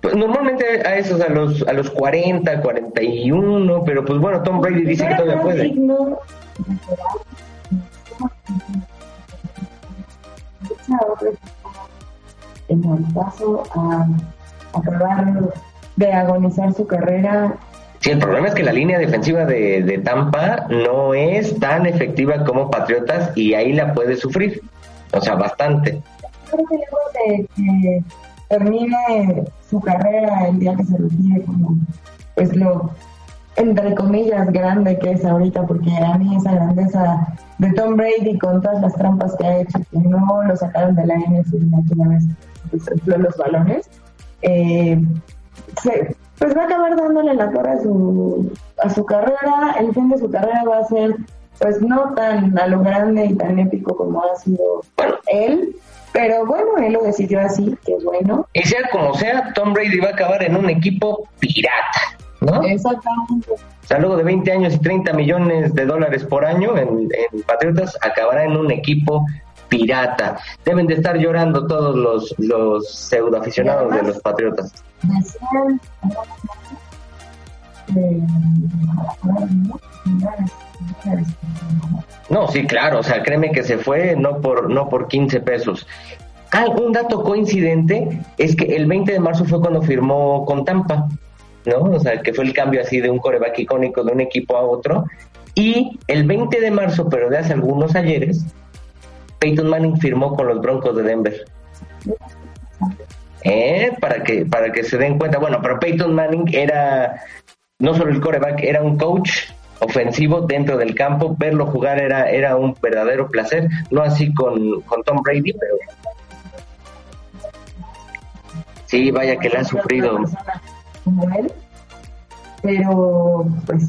Pues normalmente a esos, a los, a los 40, 41, pero pues bueno, Tom Brady dice que todavía puede. En el paso a acabar de agonizar su carrera Sí, el problema es que la línea defensiva de, Tampa no es tan efectiva como Patriotas y ahí la puede sufrir. O sea, bastante. creo que luego de que termine su carrera el día que se retire como pues lo entre comillas, grande que es ahorita, porque a mí esa grandeza de Tom Brady con todas las trampas que ha hecho, que no lo sacaron de la NFL aquella vez los balones, eh, se- pues va a acabar dándole la torre a su, a su carrera. El fin de su carrera va a ser, pues no tan a lo grande y tan épico como ha sido él, pero bueno, él lo decidió así, que es bueno. Y sea como sea, Tom Brady va a acabar en un equipo pirata, ¿no? Exactamente. O luego de 20 años y 30 millones de dólares por año en, en Patriotas, acabará en un equipo pirata. Deben de estar llorando todos los, los pseudoaficionados de los Patriotas. Eh, No, sí, claro, o sea, créeme que se fue no por, no por 15 pesos. Ah, un dato coincidente es que el 20 de marzo fue cuando firmó con Tampa, ¿no? O sea, que fue el cambio así de un coreback icónico de un equipo a otro. Y el 20 de marzo, pero de hace algunos ayeres, Peyton Manning firmó con los Broncos de Denver. ¿Eh? Para que, para que se den cuenta. Bueno, pero Peyton Manning era no solo el coreback, era un coach ofensivo dentro del campo. Verlo jugar era, era un verdadero placer. No así con, con Tom Brady, pero. Sí, vaya que le ha sufrido. Como él. Pero, pues,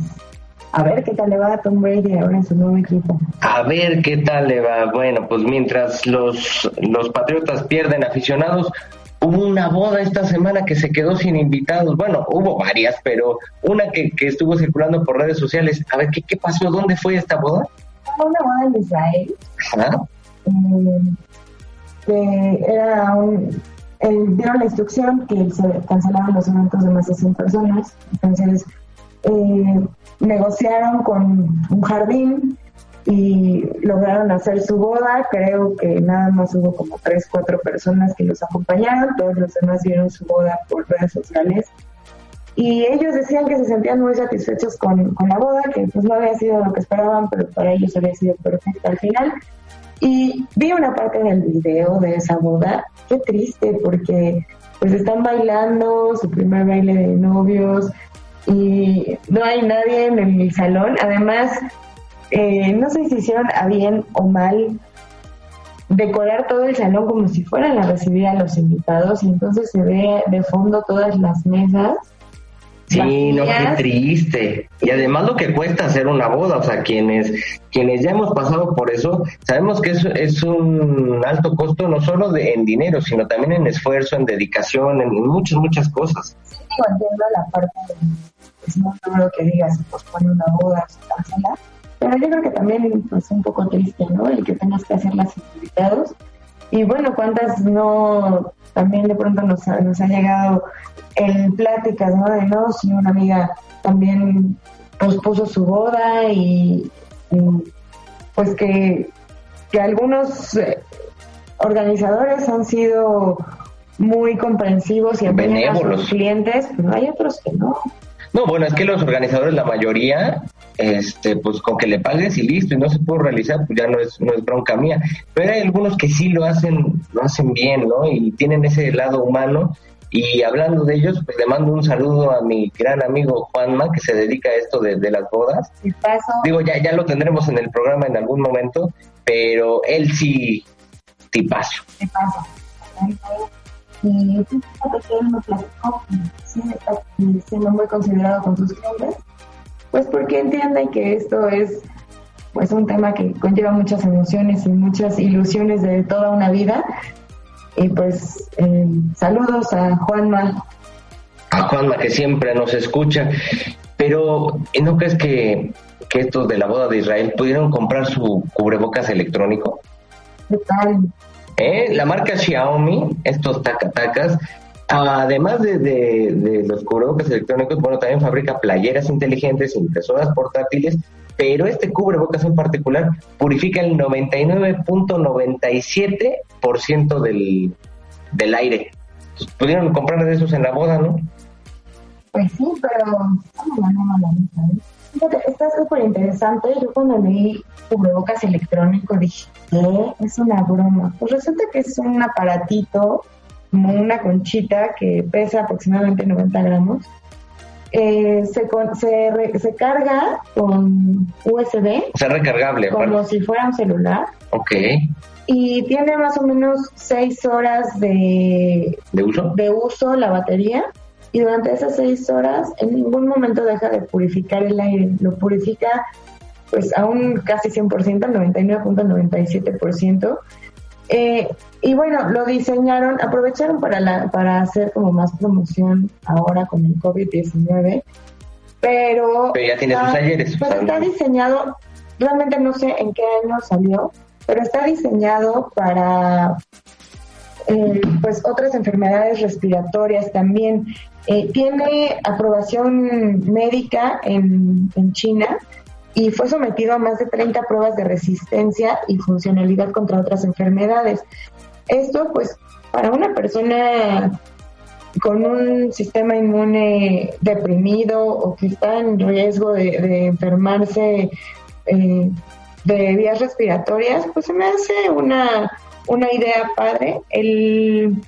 a ver qué tal le va a Tom Brady ahora en su nuevo equipo. A ver qué tal le va. Bueno, pues mientras los, los Patriotas pierden aficionados, hubo una boda esta semana que se quedó sin invitados. Bueno, hubo varias, pero una que, que estuvo circulando por redes sociales. A ver, ¿qué, qué pasó? ¿Dónde fue esta boda? Fue una boda en Israel, Ajá. eh, que era un... eh, dieron la instrucción que se cancelaban los eventos de más de 100 personas. Entonces, eh, negociaron con un jardín y lograron hacer su boda. Creo que nada más hubo como tres, cuatro personas que los acompañaron. Todos los demás vieron su boda por redes sociales. Y ellos decían que se sentían muy satisfechos con, con la boda, que pues no había sido lo que esperaban, pero para ellos había sido perfecta al final. Y vi una parte del video de esa boda, qué triste, porque pues están bailando su primer baile de novios y no hay nadie en el salón. Además, eh, no sé si hicieron a bien o mal decorar todo el salón como si fueran a recibir a los invitados y entonces se ve de fondo todas las mesas. Sí, no, qué triste. Y además lo que cuesta hacer una boda, o sea, quienes, quienes ya hemos pasado por eso, sabemos que es, es un alto costo no solo de, en dinero, sino también en esfuerzo, en dedicación, en muchas, muchas cosas. digo, entiendo la parte de es muy duro que digas se pospone una boda, se cancela, pero yo creo que también pues un poco triste, ¿no? El que tengas que hacer las invitados. Y bueno, cuántas no, también de pronto nos ha, nos ha llegado en pláticas, ¿no? De no, si una amiga también pospuso su boda y, y, pues que, que algunos eh, organizadores han sido muy comprensivos y apoyan a sus clientes, pero hay otros que no. No, bueno, es que los organizadores, la mayoría, este, pues con que le pagues y listo, y no se pudo realizar, pues ya no es, no es bronca mía. Pero hay algunos que sí lo hacen, lo hacen bien, ¿no? Y tienen ese lado humano. Y hablando de ellos, pues le mando un saludo a mi gran amigo Juanma, que se dedica a esto de, de las bodas. Paso, Digo, ya, ya lo tendremos en el programa en algún momento, pero él sí, tipazo. ¿qué pasa? Y fíjate que él me platicó sí está siendo muy considerado con sus clientes, pues porque entiende que esto es pues un tema que conlleva muchas emociones y muchas ilusiones de toda una vida. Y pues eh, saludos a Juanma. a Juanma que siempre nos escucha, pero ¿eh, ¿no crees que, que estos de la boda de Israel pudieron comprar su cubrebocas electrónico? ¿Qué tal? ¿Eh? La marca Xiaomi, estos tacatacas, además de, de- los cubrebocas electrónicos, bueno, también fabrica playeras inteligentes, impresoras portátiles, pero este cubrebocas en particular purifica el 99.97% del, del aire. Pudieron comprar de esos en la boda, ¿no? Pues sí, pero. Fíjate, está súper interesante. Yo cuando leí cubrebocas electrónico dije, ¿qué? Es una broma. Pues resulta que es un aparatito, como una conchita que pesa aproximadamente 90 gramos eh, se, con- se, re- se carga con USB O sea, recargable. como si fuera un celular Ok. y tiene más o menos seis horas de, ¿De uso? de uso la batería y durante esas seis horas en ningún momento deja de purificar el aire, lo purifica pues a un casi 100%, 99.97%. Eh, y bueno, lo diseñaron, aprovecharon para, la, para hacer como más promoción ahora con el COVID-19, pero... Pero ya tiene sus está- ayeres, Pues o sea, está diseñado, realmente no sé en qué año salió, pero está diseñado para eh, pues otras enfermedades respiratorias también. Eh, tiene aprobación médica en, en China y fue sometido a más de 30 pruebas de resistencia y funcionalidad contra otras enfermedades. Esto pues para una persona con un sistema inmune deprimido o que está en riesgo de, enfermarse eh, de vías respiratorias, pues se me hace una, una idea padre. El,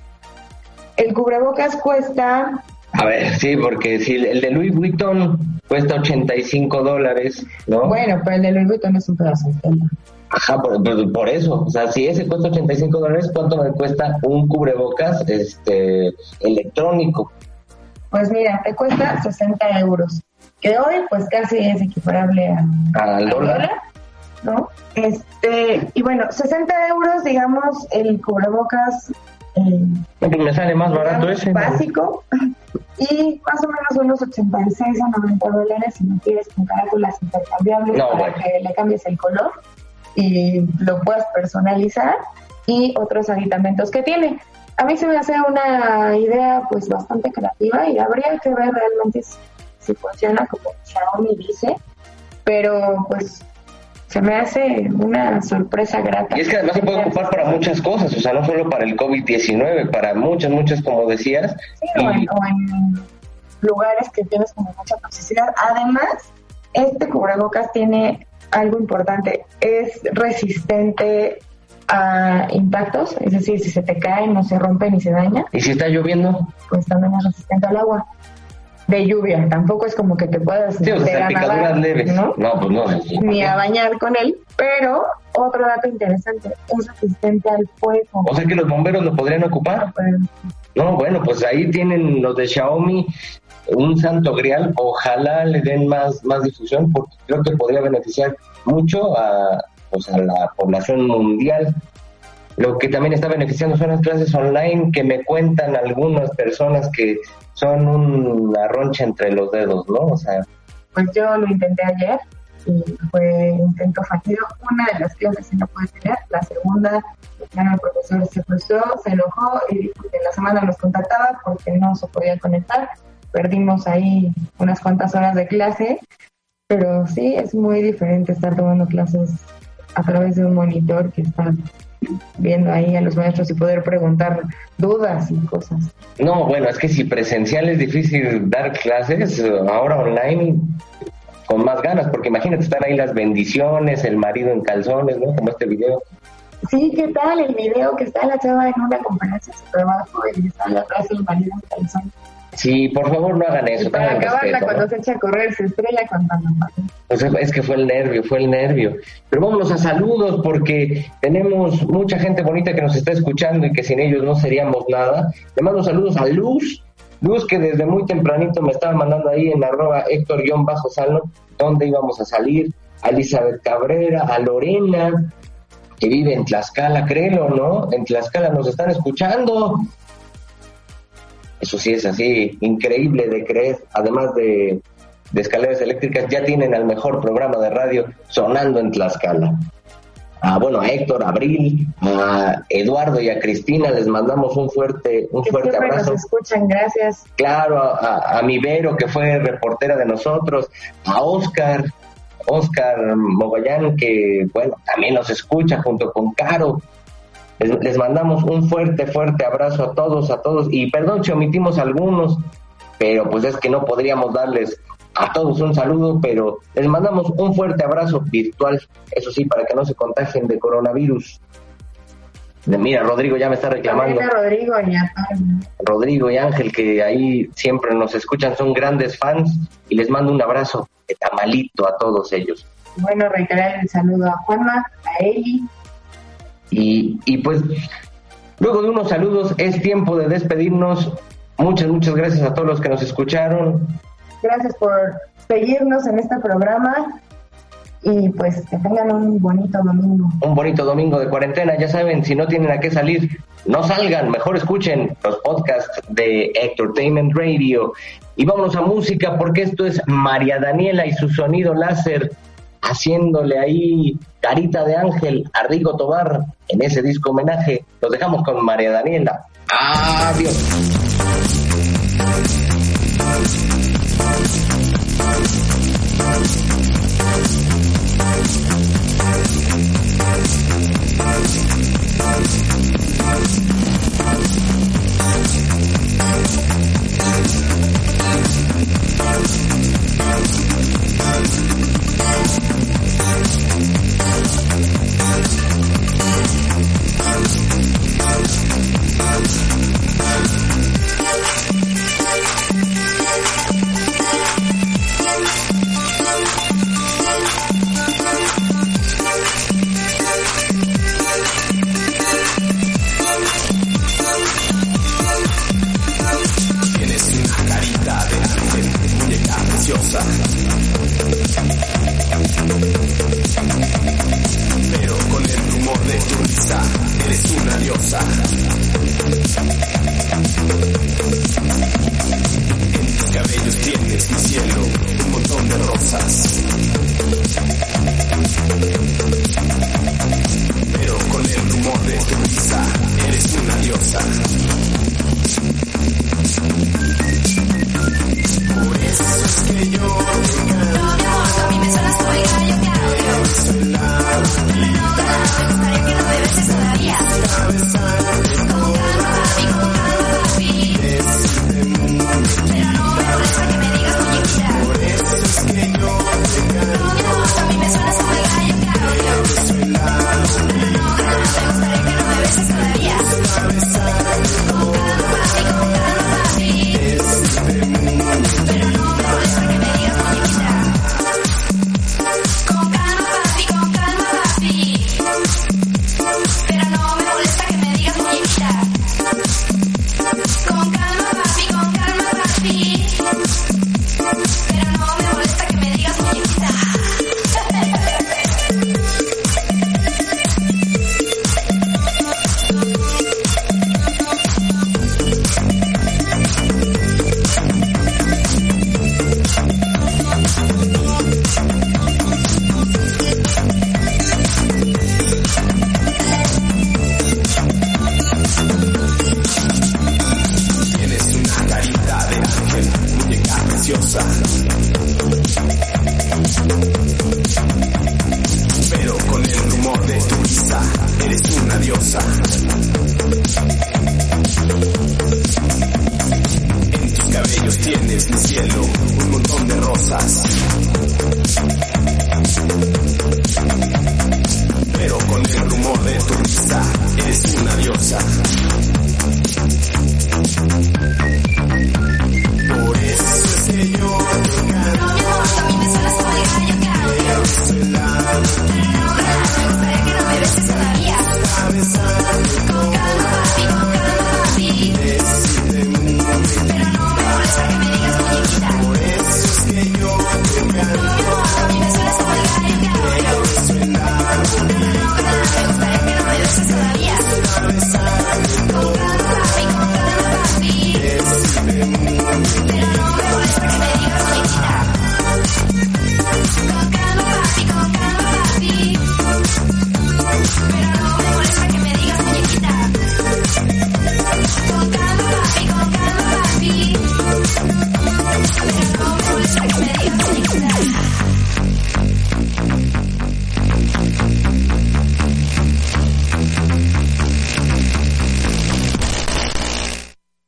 el cubrebocas cuesta, A ver, sí, porque si el de Louis Vuitton cuesta 85 dólares, ¿no? bueno, pero el de Louis Vuitton es un pedazo de tela. Ajá, por, por- por eso. O sea, si ese cuesta 85 dólares, ¿cuánto me cuesta un cubrebocas este electrónico? Pues mira, te cuesta 60 euros, que hoy pues casi es equiparable a, Al al dólar. ¿no? Este, y bueno, 60 euros, digamos, el cubrebocas eh, me sale más barato ese. básico y más o menos unos 86 a 90 dólares si no quieres con carátulas intercambiables No, para bueno. que le cambies el color y lo puedas personalizar y otros aditamentos que tiene. A mí se me hace una idea pues bastante creativa y habría que ver realmente si, si funciona como Xiaomi dice, pero pues se me hace una sorpresa grata. Y es que además se puede ocupar para muchas cosas, o sea, no solo para el COVID-19, para muchas, muchas, como decías. Sí, o en, o en lugares que tienes como mucha toxicidad. Además, este cubrebocas tiene algo importante, es resistente a impactos, es decir, si se te cae no se rompe ni se daña, ¿Y si está lloviendo? pues también es resistente al agua. De lluvia, tampoco es como que te puedas Sí, o sea, picaduras leves. ¿no? No, pues no. sí. ni a bañar con él, pero otro dato interesante, es resistente al fuego. O sea que los bomberos lo podrían ocupar. No, bueno, pues ahí tienen los de Xiaomi un santo grial. Ojalá le den más, más difusión porque creo que podría beneficiar mucho a, pues, a la población mundial. Lo que también está beneficiando son las clases online que me cuentan algunas personas que son una roncha entre los dedos, ¿no? O sea, Pues yo lo intenté ayer y fue intento fallido. Una de las clases sí no pude tener, la segunda, el profesor se frustró, se enojó y en la semana nos contactaba porque no se podía conectar. Perdimos ahí unas cuantas horas de clase, pero sí es muy diferente estar tomando clases a través de un monitor que está viendo ahí a los maestros y poder preguntar dudas y cosas. no, bueno, es que si presencial es difícil dar clases, ahora online con más ganas, porque imagínate estar ahí las bendiciones, el marido en calzones, ¿no? Como este video. Sí, ¿qué tal el video que está la chava en una conferencia de su trabajo y está la frase marido en calzón? Sí, por favor no hagan Y eso, para tengan acabarla, respeto, cuando ¿no? se echa a correr, se estrella. Pues es que fue el nervio, fue el nervio. Pero vámonos a saludos porque tenemos mucha gente bonita que nos está escuchando y que sin ellos no seríamos nada. Le mando saludos a Luz, Luz que desde muy tempranito me estaba mandando ahí en arroba Héctor-Salno dónde íbamos a salir, a Elizabeth Cabrera, a Lorena, que vive en Tlaxcala, créelo, ¿no? En Tlaxcala nos están escuchando. Eso sí es así, increíble de creer, además de, de escaleras eléctricas, ya tienen al mejor programa de radio sonando en Tlaxcala. A, bueno, a Héctor, a Abril, a Eduardo y a Cristina les mandamos un fuerte, un Que fuerte abrazo. nos escuchan, gracias. Claro, a, a, a mi Vero, que fue reportera de nosotros, a Oscar, Oscar Mogollán, que, bueno, también nos escucha junto con Caro. Les mandamos un fuerte, fuerte abrazo a todos, a todos. Y perdón si omitimos algunos, pero pues es que no podríamos darles a todos un saludo, pero les mandamos un fuerte abrazo virtual, eso sí, para que no se contagien de coronavirus. Mira, Rodrigo ya me está reclamando. Rodrigo, ya. Rodrigo y Ángel, que ahí siempre nos escuchan, son grandes fans y les mando un abrazo de tamalito a todos ellos. Bueno, reiterar el saludo a Juanma, a Eli, y, y pues, luego de unos saludos, es tiempo de despedirnos. Muchas, muchas gracias a todos los que nos escucharon. Gracias por seguirnos en este programa y pues que tengan un bonito domingo. Un bonito domingo de cuarentena, ya saben, si no tienen a qué salir, no salgan, mejor escuchen los podcasts de Entertainment Radio. Y vámonos a música porque esto es María Daniela y su sonido láser haciéndole ahí carita de ángel a Rico Tobar en ese disco homenaje. Los dejamos con María Daniela. Adiós.